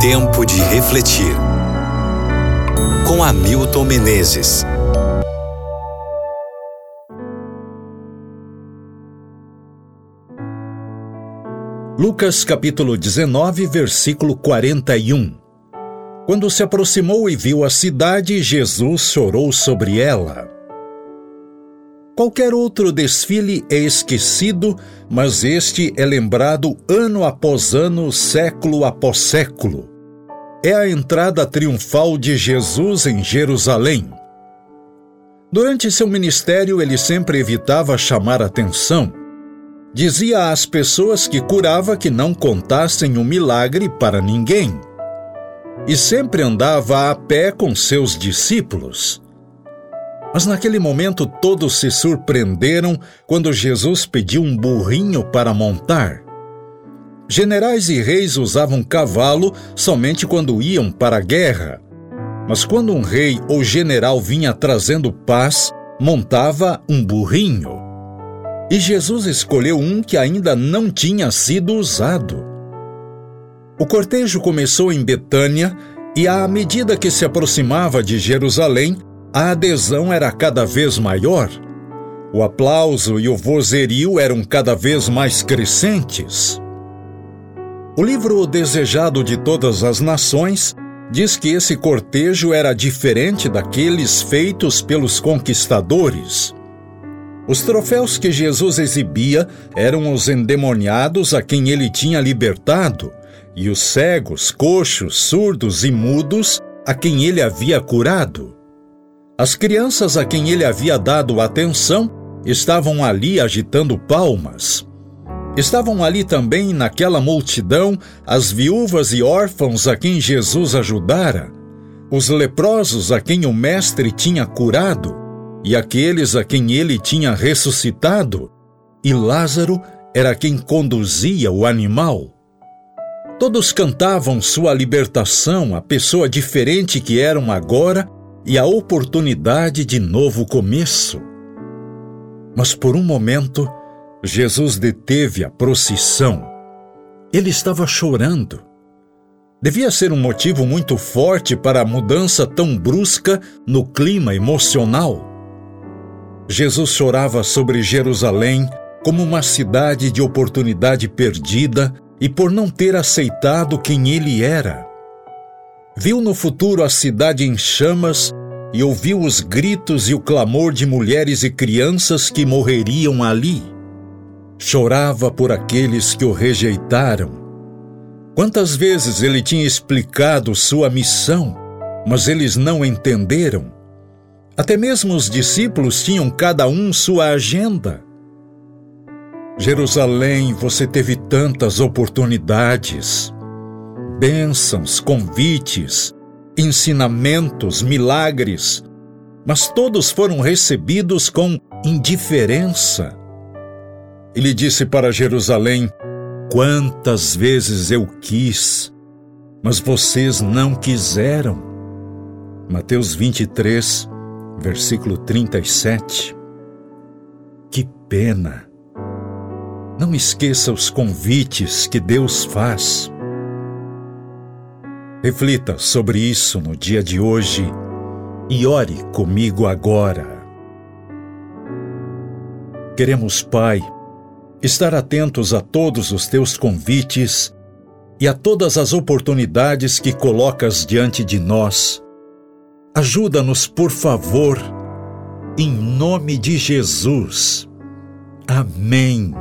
Tempo de refletir. Com Hamilton Menezes. Lucas capítulo 19, versículo 41. Quando se aproximou e viu a cidade, Jesus chorou sobre ela. Qualquer outro desfile é esquecido, mas este é lembrado ano após ano, século após século. É a entrada triunfal de Jesus em Jerusalém. Durante seu ministério, ele sempre evitava chamar atenção. Dizia às pessoas que curava que não contassem o milagre para ninguém. E sempre andava a pé com seus discípulos. Mas naquele momento todos se surpreenderam quando Jesus pediu um burrinho para montar. Generais e reis usavam cavalo somente quando iam para a guerra. Mas quando um rei ou general vinha trazendo paz, montava um burrinho. E Jesus escolheu um que ainda não tinha sido usado. O cortejo começou em Betânia e, à medida que se aproximava de Jerusalém, a adesão era cada vez maior. O aplauso e o vozerio eram cada vez mais crescentes. O livro Desejado de Todas as Nações diz que esse cortejo era diferente daqueles feitos pelos conquistadores. Os troféus que Jesus exibia eram os endemoniados a quem ele tinha libertado, e os cegos, coxos, surdos e mudos a quem ele havia curado. As crianças a quem ele havia dado atenção estavam ali agitando palmas. Estavam ali também, naquela multidão, as viúvas e órfãos a quem Jesus ajudara, os leprosos a quem o Mestre tinha curado, e aqueles a quem ele tinha ressuscitado, e Lázaro era quem conduzia o animal. Todos cantavam sua libertação, a pessoa diferente que eram agora e a oportunidade de novo começo. Mas por um momento, Jesus deteve a procissão. Ele estava chorando. Devia ser um motivo muito forte para a mudança tão brusca no clima emocional. Jesus chorava sobre Jerusalém como uma cidade de oportunidade perdida e por não ter aceitado quem ele era viu no futuro a cidade em chamas e ouviu os gritos e o clamor de mulheres e crianças que morreriam ali. Chorava por aqueles que o rejeitaram. Quantas vezes ele tinha explicado sua missão, mas eles não entenderam. Até mesmo os discípulos tinham cada um sua agenda. Jerusalém, você teve tantas oportunidades bênçãos, convites, ensinamentos, milagres, mas todos foram recebidos com indiferença. Ele disse para Jerusalém: Quantas vezes eu quis, mas vocês não quiseram. Mateus 23, versículo 37. Que pena! Não esqueça os convites que Deus faz. Reflita sobre isso no dia de hoje e ore comigo agora. Queremos, Pai, estar atentos a todos os teus convites e a todas as oportunidades que colocas diante de nós. Ajuda-nos, por favor, em nome de Jesus. Amém.